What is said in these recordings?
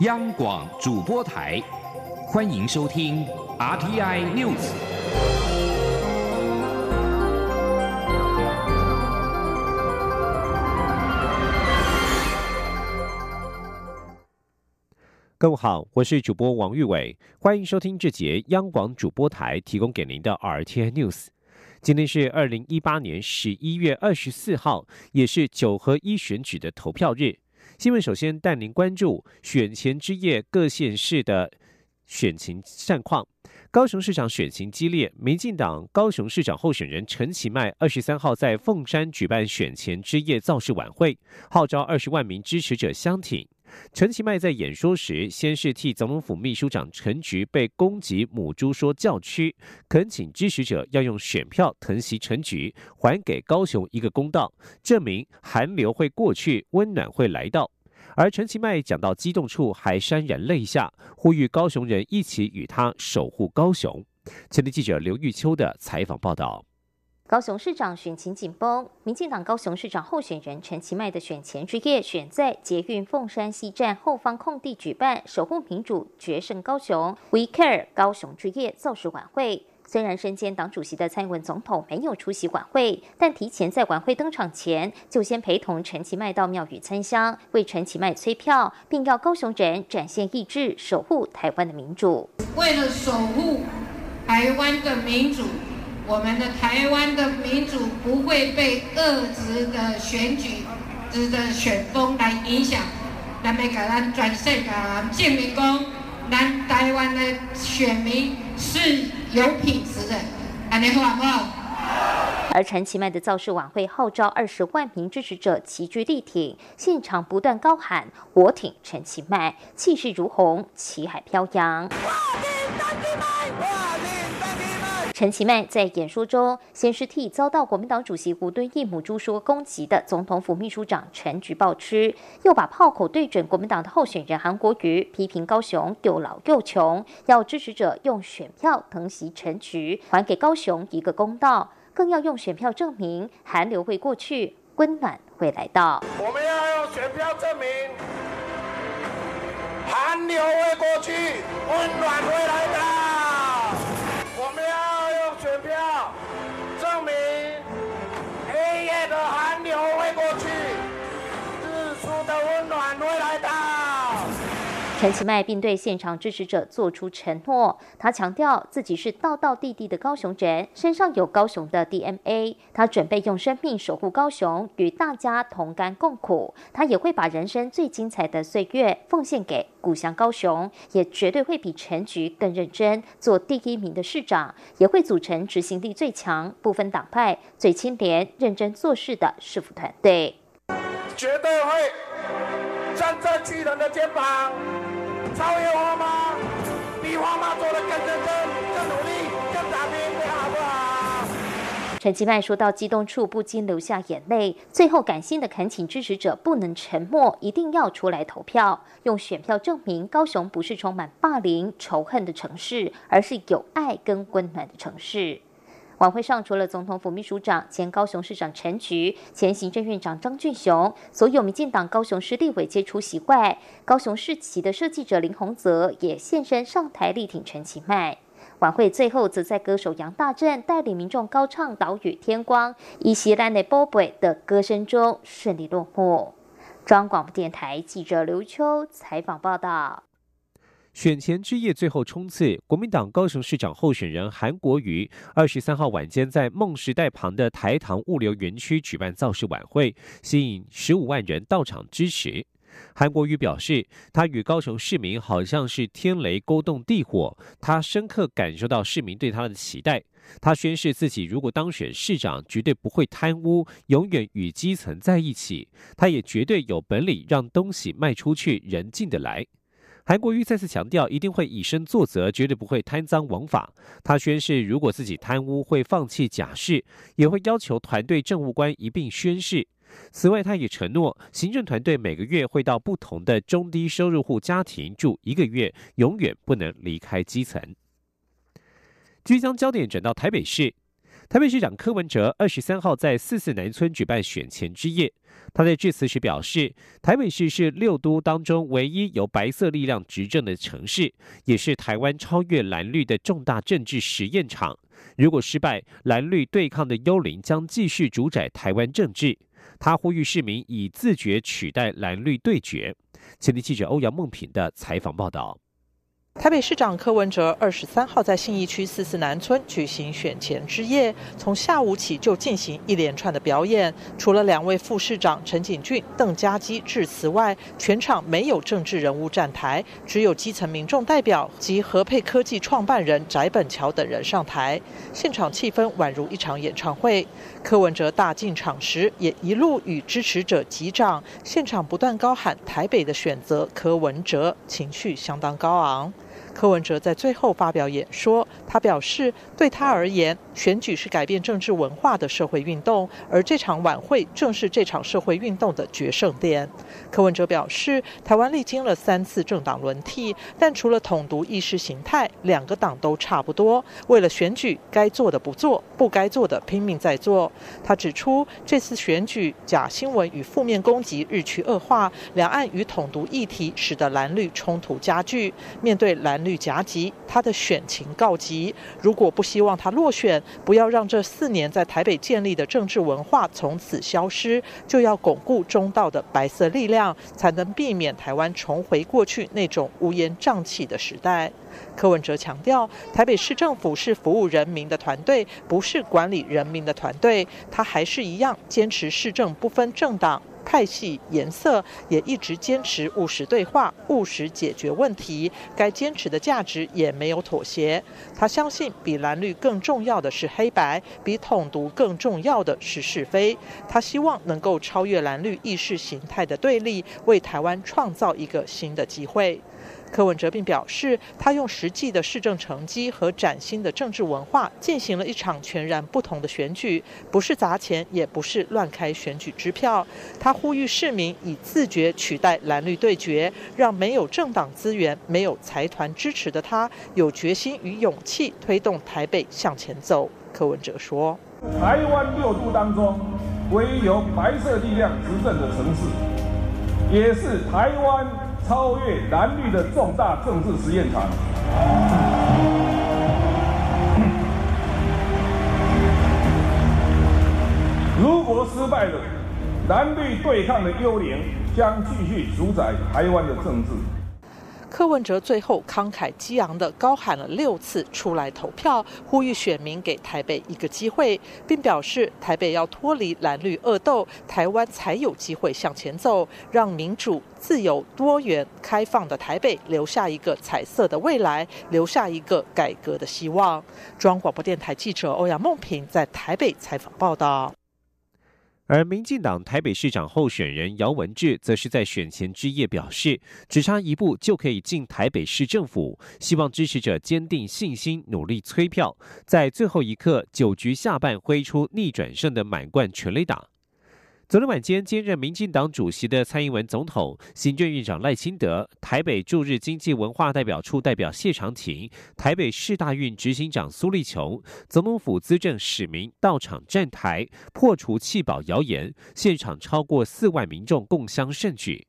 央广主播台，欢迎收听 RTI News。各位好，我是主播王玉伟，欢迎收听这节央广主播台提供给您的 RTI News。今天是二零一八年十一月二十四号，也是九合一选举的投票日。新闻首先带您关注选前之夜各县市的选情战况。高雄市长选情激烈，民进党高雄市长候选人陈其迈二十三号在凤山举办选前之夜造势晚会，号召二十万名支持者相挺。陈其迈在演说时，先是替总统府秘书长陈菊被攻击母猪说教区，恳请支持者要用选票疼惜陈菊，还给高雄一个公道，证明寒流会过去，温暖会来到。而陈其迈讲到激动处，还潸然泪下，呼吁高雄人一起与他守护高雄。前天记者刘玉秋的采访报道。高雄市长选情紧绷，民进党高雄市长候选人陈其迈的选前之夜，选在捷运凤山西站后方空地举办“守护民主，决胜高雄 ”We Care 高雄之夜造势晚会。虽然身兼党主席的蔡英文总统没有出席晚会，但提前在晚会登场前，就先陪同陈其迈到庙宇参香，为陈其迈催票，并要高雄人展现意志，守护台湾的民主。为了守护台湾的民主，我们的台湾的民主不会被恶质的选举、质的选风来影响。咱们给咱全世界证明讲，咱台湾的选民是。有品质的，安尼好不好？而陈其迈的造势晚会号召二十万名支持者齐聚力挺，现场不断高喊“我挺陈其迈”，气势如虹，旗海飘扬。陈其迈在演说中，先是替遭到国民党主席吴敦义母猪说攻击的总统府秘书长陈菊报吃，又把炮口对准国民党的候选人韩国瑜，批评高雄又老又穷，要支持者用选票疼惜陈菊，还给高雄一个公道，更要用选票证明寒流会过去，温暖会来到。我们要用选票证明寒流会过去，温暖会来到。的寒流会过去，日出的温暖会来到。陈其迈并对现场支持者做出承诺，他强调自己是道道地地的高雄人，身上有高雄的 DNA。他准备用生命守护高雄，与大家同甘共苦。他也会把人生最精彩的岁月奉献给故乡高雄，也绝对会比陈菊更认真，做第一名的市长，也会组成执行力最强、不分党派、最清廉、认真做事的市府团队。绝对会站在巨人的肩膀。超越花妈，比花妈做的更认真、更努力、更打拼，好不好？陈其迈说到激动处，不禁流下眼泪。最后感性的恳请支持者不能沉默，一定要出来投票，用选票证明高雄不是充满霸凌、仇恨的城市，而是有爱跟温暖的城市。晚会上，除了总统府秘书长、前高雄市长陈菊、前行政院长张俊雄，所有民进党高雄市立委皆出席外，高雄市旗的设计者林宏泽也现身上台力挺陈其迈。晚会最后，则在歌手杨大正带领民众高唱《岛屿天光》，以席兰的波贝的歌声中顺利落幕。中央广播电台记者刘秋采访报道。选前之夜最后冲刺，国民党高雄市长候选人韩国瑜二十三号晚间在梦时代旁的台糖物流园区举办造势晚会，吸引十五万人到场支持。韩国瑜表示，他与高雄市民好像是天雷勾动地火，他深刻感受到市民对他的期待。他宣誓自己如果当选市长，绝对不会贪污，永远与基层在一起。他也绝对有本领让东西卖出去，人进得来。韩国瑜再次强调，一定会以身作则，绝对不会贪赃枉法。他宣誓，如果自己贪污，会放弃假释，也会要求团队政务官一并宣誓。此外，他也承诺，行政团队每个月会到不同的中低收入户家庭住一个月，永远不能离开基层。即将焦点转到台北市。台北市长柯文哲二十三号在四四南村举办选前之夜，他在致辞时表示，台北市是六都当中唯一由白色力量执政的城市，也是台湾超越蓝绿的重大政治实验场。如果失败，蓝绿对抗的幽灵将继续主宰台湾政治。他呼吁市民以自觉取代蓝绿对决。前天记者欧阳梦平的采访报道。台北市长柯文哲二十三号在信义区四四南村举行选前之夜，从下午起就进行一连串的表演。除了两位副市长陈景俊、邓家基致辞外，全场没有政治人物站台，只有基层民众代表及和配科技创办人翟本桥等人上台。现场气氛宛如一场演唱会。柯文哲大进场时，也一路与支持者击掌，现场不断高喊“台北的选择”，柯文哲情绪相当高昂。柯文哲在最后发表演说，他表示，对他而言，选举是改变政治文化的社会运动，而这场晚会正是这场社会运动的决胜点。柯文哲表示，台湾历经了三次政党轮替，但除了统独意识形态，两个党都差不多。为了选举，该做的不做，不该做的拼命在做。他指出，这次选举假新闻与负面攻击日趋恶化，两岸与统独议题使得蓝绿冲突加剧。面对蓝。绿夹击，他的选情告急。如果不希望他落选，不要让这四年在台北建立的政治文化从此消失，就要巩固中道的白色力量，才能避免台湾重回过去那种乌烟瘴气的时代。柯文哲强调，台北市政府是服务人民的团队，不是管理人民的团队。他还是一样坚持市政不分政党。派系颜色也一直坚持务实对话、务实解决问题，该坚持的价值也没有妥协。他相信，比蓝绿更重要的是黑白，比统独更重要的是是非。他希望能够超越蓝绿意识形态的对立，为台湾创造一个新的机会。柯文哲并表示，他用实际的市政成绩和崭新的政治文化，进行了一场全然不同的选举，不是砸钱，也不是乱开选举支票。他呼吁市民以自觉取代蓝绿对决，让没有政党资源、没有财团支持的他，有决心与勇气推动台北向前走。柯文哲说：“台湾六都当中，唯一由白色力量执政的城市，也是台湾。”超越蓝绿的重大政治实验场。如果失败了，蓝绿对抗的幽灵将继续主宰台湾的政治。柯文哲最后慷慨激昂地高喊了六次“出来投票”，呼吁选民给台北一个机会，并表示台北要脱离蓝绿恶斗，台湾才有机会向前走，让民主、自由、多元、开放的台北留下一个彩色的未来，留下一个改革的希望。中央广播电台记者欧阳梦平在台北采访报道。而民进党台北市长候选人姚文智，则是在选前之夜表示，只差一步就可以进台北市政府，希望支持者坚定信心，努力催票，在最后一刻九局下半挥出逆转胜的满贯全垒打。昨天晚间，兼任民进党主席的蔡英文总统、行政院长赖清德、台北驻日经济文化代表处代表谢长廷、台北市大运执行长苏立琼、总统府资政史明到场站台，破除弃保谣言，现场超过四万民众共襄盛举。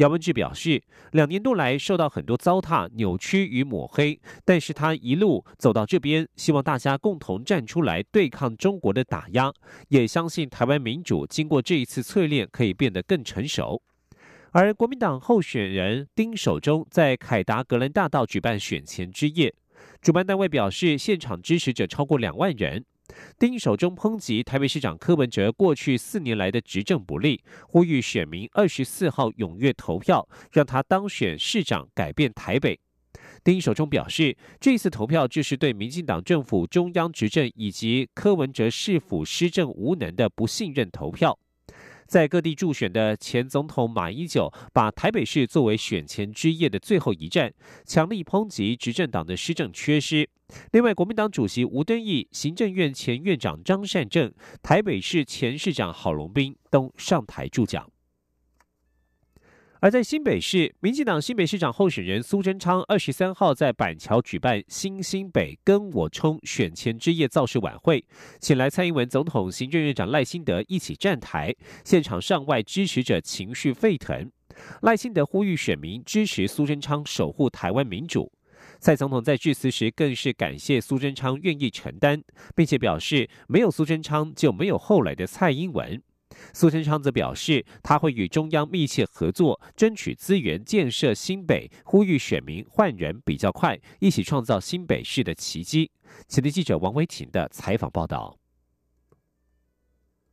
姚文志表示，两年多来受到很多糟蹋、扭曲与抹黑，但是他一路走到这边，希望大家共同站出来对抗中国的打压，也相信台湾民主经过这一次淬炼可以变得更成熟。而国民党候选人丁守中在凯达格兰大道举办选前之夜，主办单位表示，现场支持者超过两万人。丁守中抨击台北市长柯文哲过去四年来的执政不力，呼吁选民二十四号踊跃投票，让他当选市长，改变台北。丁守中表示，这次投票就是对民进党政府中央执政以及柯文哲市府施政无能的不信任投票。在各地助选的前总统马英九，把台北市作为选前之夜的最后一站，强力抨击执政党的施政缺失。另外，国民党主席吴敦义、行政院前院长张善政、台北市前市长郝龙斌都上台助讲。而在新北市，民进党新北市长候选人苏贞昌二十三号在板桥举办新新北跟我冲选前之夜造势晚会，请来蔡英文总统、行政院长赖清德一起站台，现场上外支持者情绪沸腾。赖清德呼吁选民支持苏贞昌守护台湾民主。蔡总统在致辞时更是感谢苏贞昌愿意承担，并且表示没有苏贞昌就没有后来的蔡英文。苏贞昌则表示，他会与中央密切合作，争取资源建设新北，呼吁选民换人比较快，一起创造新北市的奇迹。前天记者王维婷的采访报道。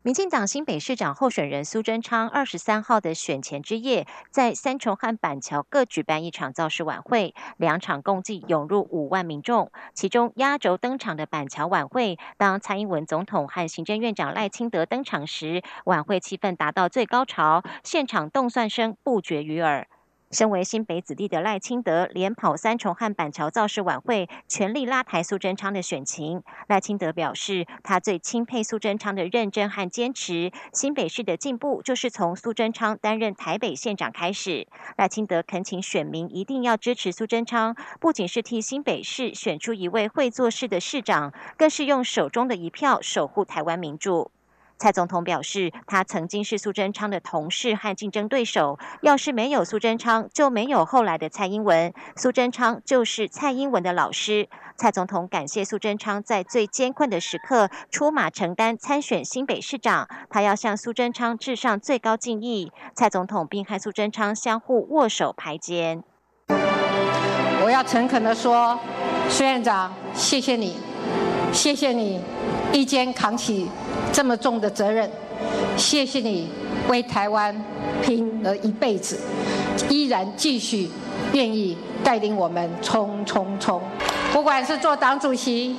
民进党新北市长候选人苏贞昌二十三号的选前之夜，在三重和板桥各举办一场造势晚会，两场共计涌入五万民众。其中压轴登场的板桥晚会，当蔡英文总统和行政院长赖清德登场时，晚会气氛达到最高潮，现场动算声不绝于耳。身为新北子弟的赖清德，连跑三重和板桥造势晚会，全力拉抬苏贞昌的选情。赖清德表示，他最钦佩苏贞昌的认真和坚持。新北市的进步，就是从苏贞昌担任台北县长开始。赖清德恳请选民一定要支持苏贞昌，不仅是替新北市选出一位会做事的市长，更是用手中的一票守护台湾民主。蔡总统表示，他曾经是苏贞昌的同事和竞争对手。要是没有苏贞昌，就没有后来的蔡英文。苏贞昌就是蔡英文的老师。蔡总统感谢苏贞昌在最艰困的时刻出马承担参选新北市长，他要向苏贞昌致上最高敬意。蔡总统并和苏贞昌相互握手排肩。我要诚恳的说，苏院长，谢谢你，谢谢你，一肩扛起。这么重的责任，谢谢你为台湾拼了一辈子，依然继续愿意带领我们冲冲冲。不管是做党主席，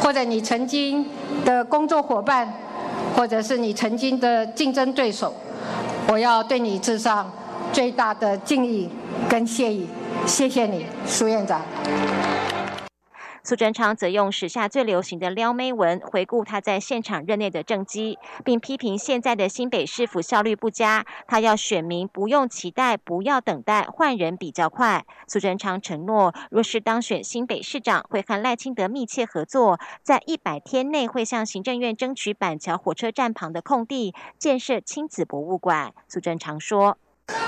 或者你曾经的工作伙伴，或者是你曾经的竞争对手，我要对你致上最大的敬意跟谢意。谢谢你，苏院长。苏贞昌则用时下最流行的撩妹文回顾他在现场任内的政绩，并批评现在的新北市府效率不佳。他要选民不用期待，不要等待，换人比较快。苏贞昌承诺，若是当选新北市长，会和赖清德密切合作，在一百天内会向行政院争取板桥火车站旁的空地建设亲子博物馆。苏贞昌说。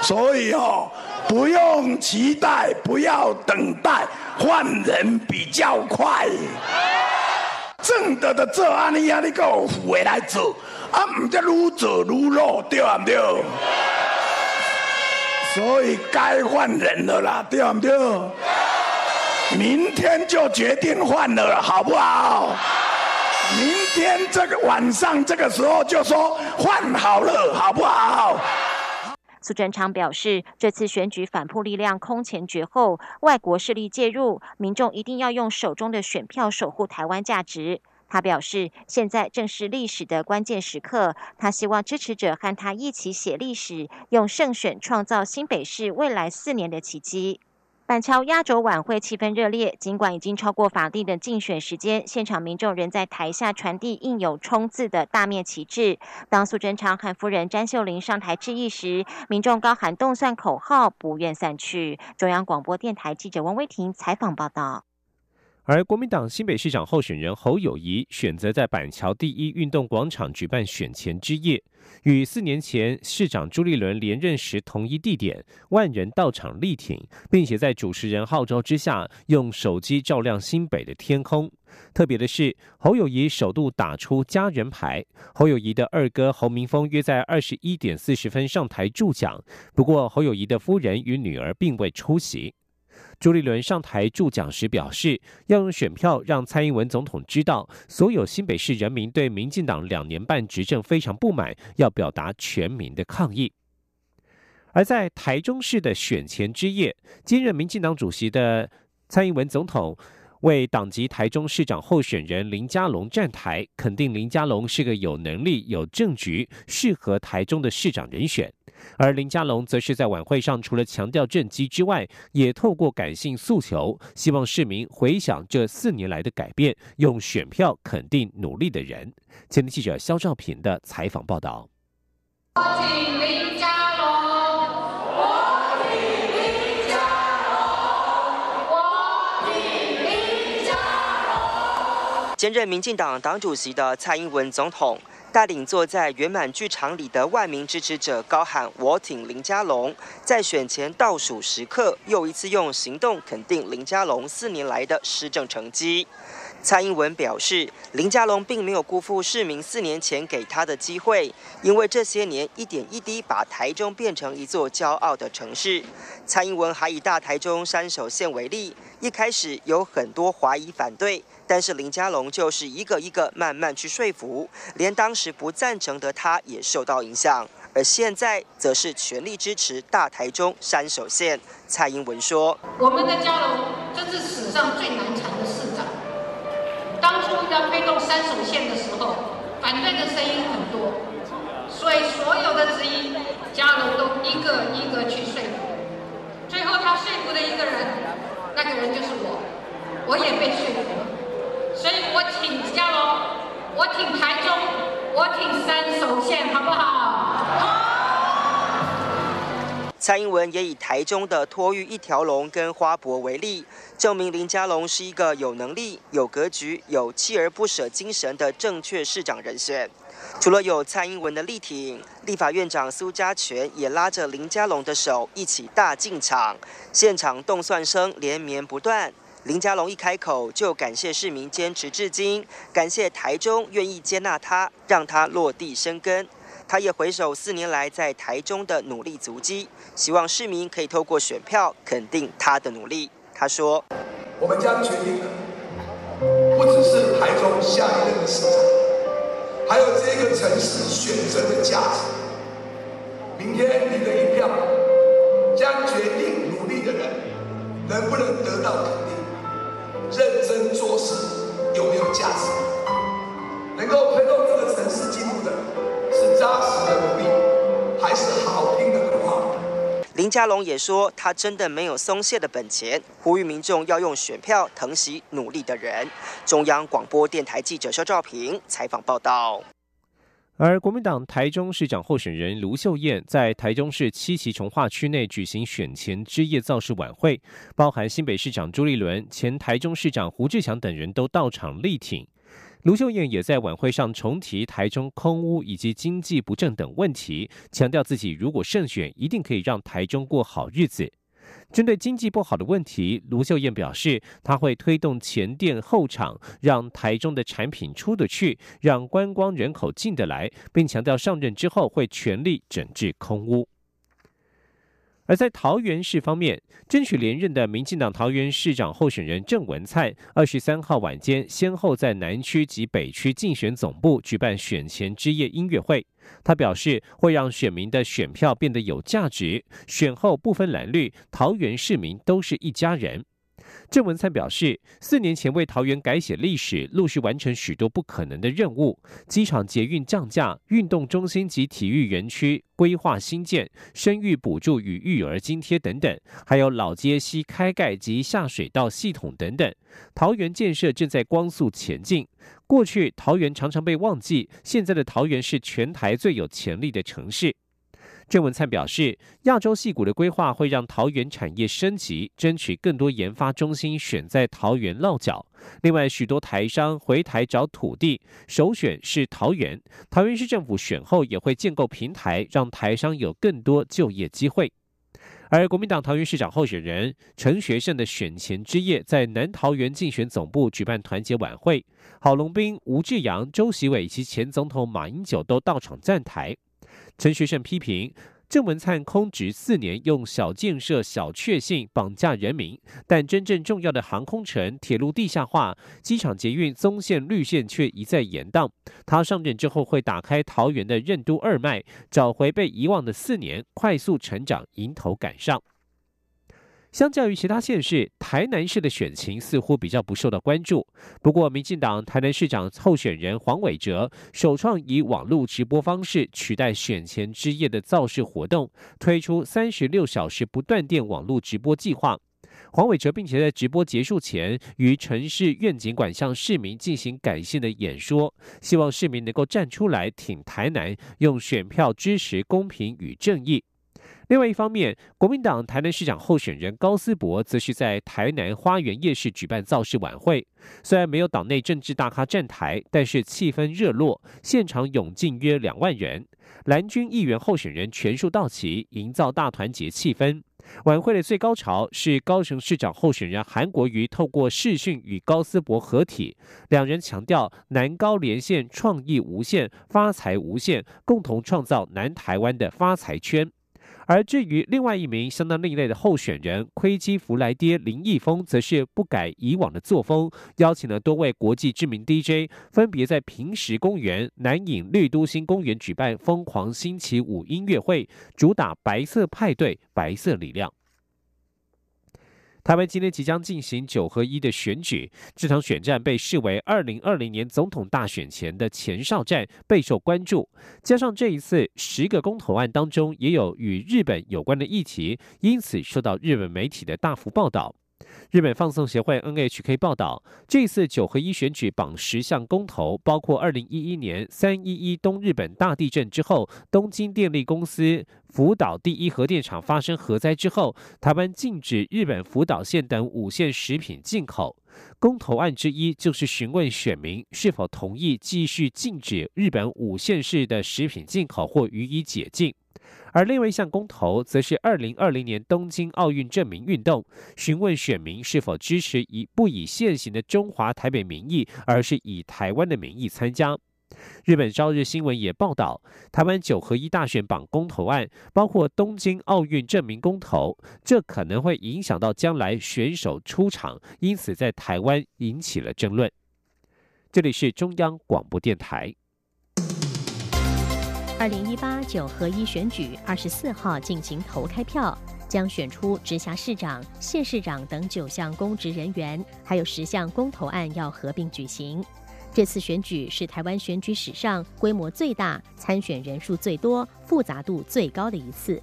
所以哦，不用期待，不要等待，换人比较快。正德的做安尼啊，你够副的来做，啊，唔得愈做愈落，对唔对？所以该换人了啦，对唔对？明天就决定换了，好不好？明天这个晚上这个时候就说换好了，好不好？苏贞昌表示，这次选举反扑力量空前绝后，外国势力介入，民众一定要用手中的选票守护台湾价值。他表示，现在正是历史的关键时刻，他希望支持者和他一起写历史，用胜选创造新北市未来四年的奇迹。板桥压轴晚会气氛热烈，尽管已经超过法定的竞选时间，现场民众仍在台下传递印有“冲”字的大面旗帜。当苏贞昌和夫人詹秀玲上台致意时，民众高喊动算口号，不愿散去。中央广播电台记者王威婷采访报道。而国民党新北市长候选人侯友谊选择在板桥第一运动广场举办选前之夜，与四年前市长朱立伦连任时同一地点，万人到场力挺，并且在主持人号召之下，用手机照亮新北的天空。特别的是，侯友谊首度打出家人牌，侯友谊的二哥侯明峰约在二十一点四十分上台助讲，不过侯友谊的夫人与女儿并未出席。朱立伦上台助讲时表示，要用选票让蔡英文总统知道，所有新北市人民对民进党两年半执政非常不满，要表达全民的抗议。而在台中市的选前之夜，兼任民进党主席的蔡英文总统为党籍台中市长候选人林佳龙站台，肯定林佳龙是个有能力、有政局、适合台中的市长人选。而林佳龙则是在晚会上除了强调政绩之外也透过感性诉求希望市民回想这四年来的改变用选票肯定努力的人。前面记者肖兆平的采访报道。我李林佳龙我李林佳龙我佳龙兼任民进党党主席的蔡英文总统带领坐在圆满剧场里的万名支持者高喊“我挺林佳龙”，在选前倒数时刻，又一次用行动肯定林佳龙四年来的施政成绩。蔡英文表示，林佳龙并没有辜负市民四年前给他的机会，因为这些年一点一滴把台中变成一座骄傲的城市。蔡英文还以大台中山手线为例，一开始有很多怀疑反对。但是林佳龙就是一个一个慢慢去说服，连当时不赞成的他也受到影响，而现在则是全力支持大台中山手线。蔡英文说：“我们的佳龙这是史上最难。当初要推动三手线的时候，反对的声音很多，所以所有的质疑，嘉龙都一个一个去说服。最后他说服的一个人，那个人就是我，我也被说服了。”所以我挺嘉龙，我挺台中，我挺三手线，好不好？蔡英文也以台中的托育一条龙跟花博为例，证明林佳龙是一个有能力、有格局、有锲而不舍精神的正确市长人选。除了有蔡英文的力挺，立法院长苏家全也拉着林佳龙的手一起大进场，现场动算声连绵不断。林佳龙一开口就感谢市民坚持至今，感谢台中愿意接纳他，让他落地生根。他也回首四年来在台中的努力足迹，希望市民可以透过选票肯定他的努力。他说：“我们将决定的不只是台中下一任的市长，还有这个城市选择的价值。明天你的一票将决定努力的人能不能得到肯定。”认真做事有没有价值？林佳龙也说，他真的没有松懈的本钱，呼吁民众要用选票疼惜努力的人。中央广播电台记者肖兆平采访报道。而国民党台中市长候选人卢秀燕在台中市七期从化区内举行选前之夜造势晚会，包含新北市长朱立伦、前台中市长胡志强等人都到场力挺。卢秀燕也在晚会上重提台中空屋以及经济不振等问题，强调自己如果胜选，一定可以让台中过好日子。针对经济不好的问题，卢秀燕表示，她会推动前店后厂，让台中的产品出得去，让观光人口进得来，并强调上任之后会全力整治空屋。而在桃园市方面，争取连任的民进党桃园市长候选人郑文灿，二十三号晚间先后在南区及北区竞选总部举办选前之夜音乐会。他表示，会让选民的选票变得有价值，选后不分蓝绿，桃园市民都是一家人。郑文灿表示，四年前为桃园改写历史，陆续完成许多不可能的任务：机场捷运降价、运动中心及体育园区规划新建、生育补助与育儿津贴等等，还有老街西开盖及下水道系统等等。桃园建设正在光速前进。过去桃园常常被忘记，现在的桃园是全台最有潜力的城市。郑文灿表示，亚洲戏谷的规划会让桃园产业升级，争取更多研发中心选在桃园落脚。另外，许多台商回台找土地，首选是桃园。桃园市政府选后也会建构平台，让台商有更多就业机会。而国民党桃园市长候选人陈学圣的选前之夜，在南桃园竞选总部举办团结晚会，郝龙斌、吴志阳、周习伟以及前总统马英九都到场站台。陈学圣批评郑文灿空职四年，用小建设、小确幸绑架人民，但真正重要的航空城、铁路地下化、机场捷运棕线绿线却一再延宕。他上任之后会打开桃园的任督二脉，找回被遗忘的四年，快速成长，迎头赶上。相较于其他县市，台南市的选情似乎比较不受到关注。不过，民进党台南市长候选人黄伟哲首创以网络直播方式取代选前之夜的造势活动，推出三十六小时不断电网络直播计划。黄伟哲并且在直播结束前，于城市愿景馆向市民进行感性的演说，希望市民能够站出来挺台南，用选票支持公平与正义。另外一方面，国民党台南市长候选人高思博则是在台南花园夜市举办造势晚会。虽然没有党内政治大咖站台，但是气氛热络，现场涌进约两万人。蓝军议员候选人全数到齐，营造大团结气氛。晚会的最高潮是高雄市长候选人韩国瑜透过视讯与高思博合体，两人强调南高连线创意无限、发财无限，共同创造南台湾的发财圈。而至于另外一名相当另类的候选人窥基弗莱爹林毅峰，则是不改以往的作风，邀请了多位国际知名 DJ，分别在平石公园、南影绿都新公园举办疯狂星期五音乐会，主打白色派对、白色力量。台湾今天即将进行九合一的选举，这场选战被视为二零二零年总统大选前的前哨战，备受关注。加上这一次十个公投案当中也有与日本有关的议题，因此受到日本媒体的大幅报道。日本放送协会 NHK 报道，这次九合一选举榜十项公投，包括二零一一年三一一东日本大地震之后，东京电力公司福岛第一核电厂发生核灾之后，台湾禁止日本福岛县等五县食品进口。公投案之一就是询问选民是否同意继续禁止日本五县市的食品进口或予以解禁。而另外一项公投，则是二零二零年东京奥运证明运动，询问选民是否支持以不以现行的中华台北名义，而是以台湾的名义参加。日本朝日新闻也报道，台湾九合一大选榜公投案，包括东京奥运证明公投，这可能会影响到将来选手出场，因此在台湾引起了争论。这里是中央广播电台。二零一八九合一选举二十四号进行投开票，将选出直辖市长、县市长等九项公职人员，还有十项公投案要合并举行。这次选举是台湾选举史上规模最大、参选人数最多、复杂度最高的一次。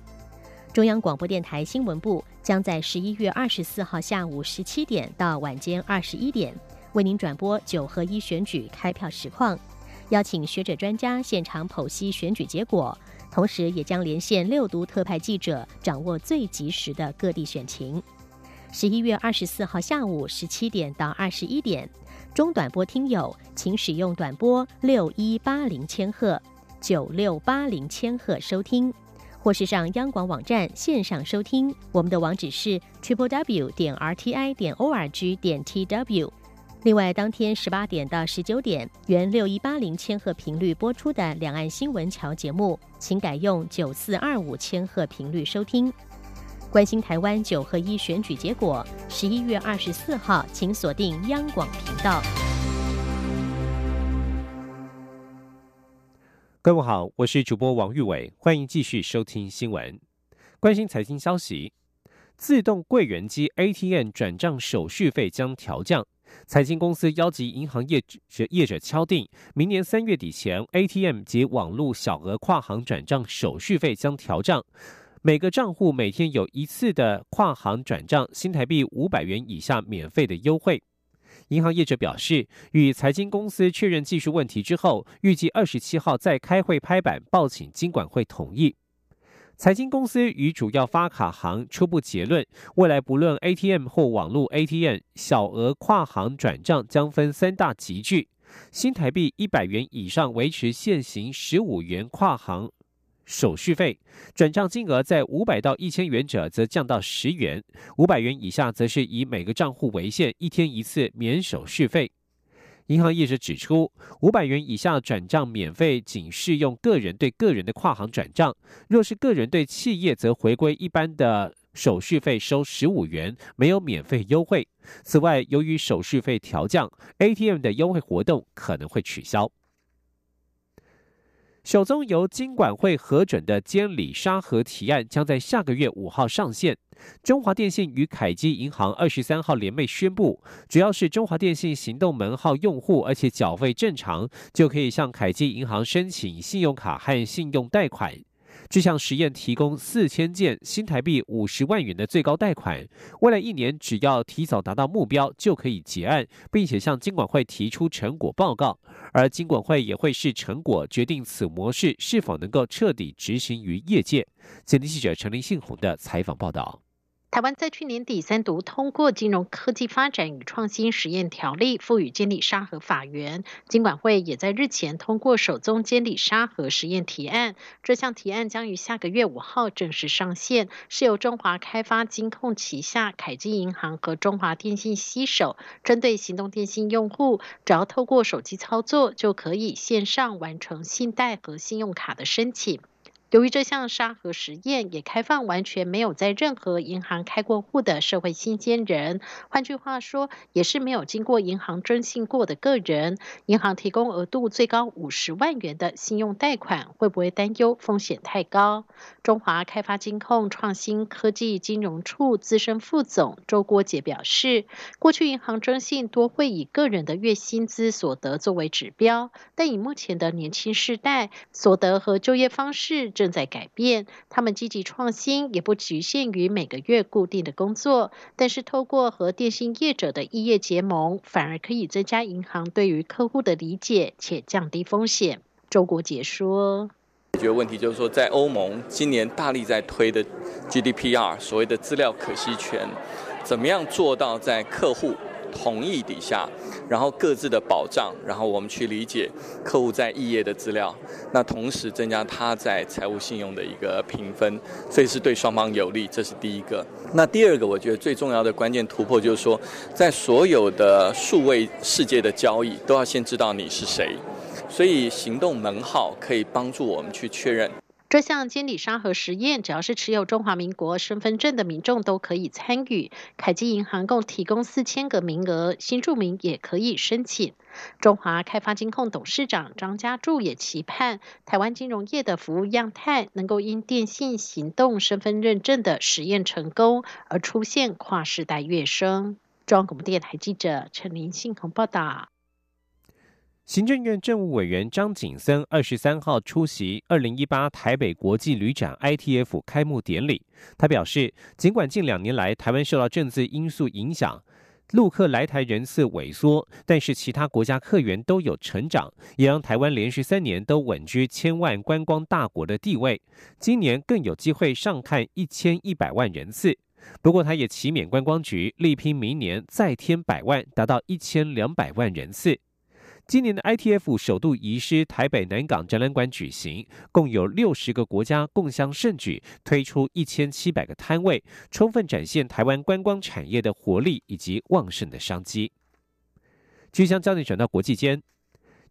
中央广播电台新闻部将在十一月二十四号下午十七点到晚间二十一点，为您转播九合一选举开票实况。邀请学者专家现场剖析选举结果，同时也将连线六都特派记者，掌握最及时的各地选情。十一月二十四号下午十七点到二十一点，中短波听友请使用短波六一八零千赫、九六八零千赫收听，或是上央广网站线上收听。我们的网址是 triple w 点 r t i 点 o r g 点 t w。另外，当天十八点到十九点，原六一八零千赫频率播出的两岸新闻桥节目，请改用九四二五千赫频率收听。关心台湾九合一选举结果，十一月二十四号，请锁定央广频道。各位好，我是主播王玉伟，欢迎继续收听新闻。关心财经消息，自动柜员机 ATM 转账手续费将调降。财经公司邀集银行业者业者敲定，明年三月底前，ATM 及网络小额跨行转账手续费将调账，每个账户每天有一次的跨行转账新台币五百元以下免费的优惠。银行业者表示，与财经公司确认技术问题之后，预计二十七号再开会拍板报请金管会同意。财经公司与主要发卡行初步结论，未来不论 ATM 或网络 ATM 小额跨行转账将分三大集聚：新台币一百元以上维持现行十五元跨行手续费，转账金额在五百到一千元者则降到十元，五百元以下则是以每个账户为限，一天一次免手续费。银行业者指出，五百元以下转账免费，仅适用个人对个人的跨行转账；若是个人对企业，则回归一般的手续费收十五元，没有免费优惠。此外，由于手续费调降，ATM 的优惠活动可能会取消。首宗由金管会核准的监理沙盒提案将在下个月五号上线。中华电信与凯基银行二十三号联袂宣布，只要是中华电信行动门号用户，而且缴费正常，就可以向凯基银行申请信用卡和信用贷款。这项实验提供四千件新台币五十万元的最高贷款，未来一年只要提早达到目标就可以结案，并且向金管会提出成果报告，而金管会也会视成果决定此模式是否能够彻底执行于业界。前天记者陈林信宏的采访报道。台湾在去年底三读通过《金融科技发展与创新实验条例》，赋予监理沙盒法源。金管会也在日前通过首宗监理沙盒实验提案。这项提案将于下个月五号正式上线，是由中华开发金控旗下凯基银行和中华电信携手，针对行动电信用户，只要透过手机操作，就可以线上完成信贷和信用卡的申请。由于这项沙盒实验也开放完全没有在任何银行开过户的社会新鲜人，换句话说，也是没有经过银行征信过的个人，银行提供额度最高五十万元的信用贷款，会不会担忧风险太高？中华开发金控创新科技金融处资深副总周国杰表示，过去银行征信多会以个人的月薪资所得作为指标，但以目前的年轻世代所得和就业方式。正在改变，他们积极创新，也不局限于每个月固定的工作。但是，透过和电信业者的异业结盟，反而可以增加银行对于客户的理解，且降低风险。周国杰说：“解决问题就是说，在欧盟今年大力在推的 GDPR，所谓的资料可惜权，怎么样做到在客户？”同意底下，然后各自的保障，然后我们去理解客户在异业的资料，那同时增加他在财务信用的一个评分，所以是对双方有利，这是第一个。那第二个，我觉得最重要的关键突破就是说，在所有的数位世界的交易，都要先知道你是谁，所以行动门号可以帮助我们去确认。这项监理沙盒实验，只要是持有中华民国身份证的民众都可以参与。凯基银行共提供四千个名额，新住民也可以申请。中华开发金控董事长张家柱也期盼台湾金融业的服务样态能够因电信行动身份认证的实验成功而出现跨世代跃升。中央广播电台记者陈林信鸿报道。行政院政务委员张景森二十三号出席二零一八台北国际旅展 ITF 开幕典礼。他表示，尽管近两年来台湾受到政治因素影响，陆客来台人次萎缩，但是其他国家客源都有成长，也让台湾连续三年都稳居千万观光大国的地位。今年更有机会上看一千一百万人次。不过，他也启勉观光局力拼明年再添百万，达到一千两百万人次。今年的 ITF 首度移师台北南港展览馆举行，共有六十个国家共襄盛举，推出一千七百个摊位，充分展现台湾观光产业的活力以及旺盛的商机。即将焦点转到国际间，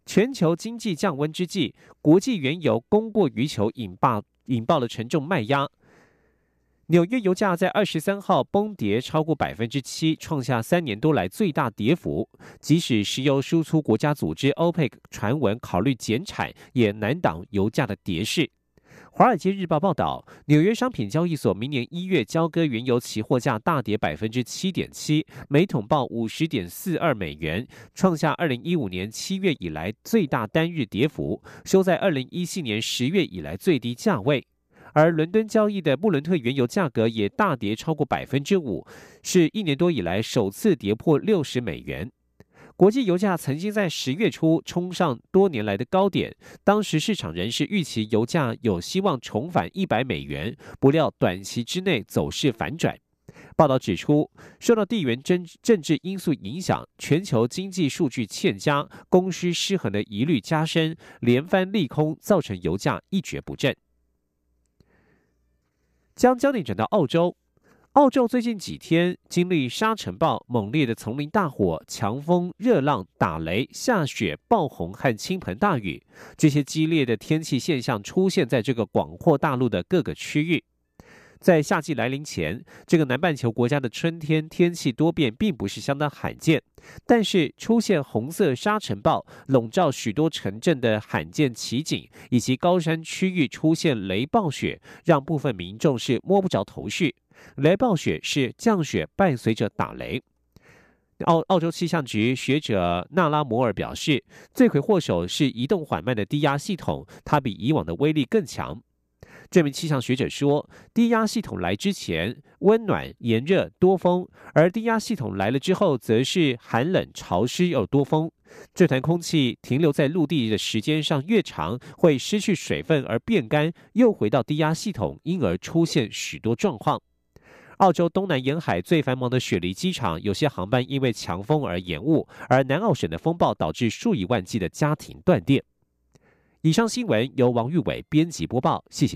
全球经济降温之际，国际原油供过于求，引爆引爆了沉重卖压。纽约油价在二十三号崩跌超过百分之七，创下三年多来最大跌幅。即使石油输出国家组织 OPEC 传闻考虑减产，也难挡油价的跌势。华尔街日报报道，纽约商品交易所明年一月交割原油期货价大跌百分之七点七，每桶报五十点四二美元，创下二零一五年七月以来最大单日跌幅，收在二零一七年十月以来最低价位。而伦敦交易的布伦特原油价格也大跌超过百分之五，是一年多以来首次跌破六十美元。国际油价曾经在十月初冲上多年来的高点，当时市场人士预期油价有希望重返一百美元，不料短期之内走势反转。报道指出，受到地缘政政治因素影响，全球经济数据欠佳，供需失衡的疑虑加深，连番利空造成油价一蹶不振。将焦点转到澳洲，澳洲最近几天经历沙尘暴、猛烈的丛林大火、强风、热浪、打雷、下雪、暴洪和倾盆大雨，这些激烈的天气现象出现在这个广阔大陆的各个区域。在夏季来临前，这个南半球国家的春天天气多变，并不是相当罕见。但是，出现红色沙尘暴笼罩许多城镇的罕见奇景，以及高山区域出现雷暴雪，让部分民众是摸不着头绪。雷暴雪是降雪伴随着打雷。澳澳洲气象局学者纳拉摩尔表示，罪魁祸首是移动缓慢的低压系统，它比以往的威力更强。这名气象学者说，低压系统来之前温暖、炎热、多风，而低压系统来了之后，则是寒冷、潮湿又多风。这团空气停留在陆地的时间上越长，会失去水分而变干，又回到低压系统，因而出现许多状况。澳洲东南沿海最繁忙的雪梨机场，有些航班因为强风而延误，而南澳省的风暴导致数以万计的家庭断电。以上新闻由王玉伟编辑播报，谢谢。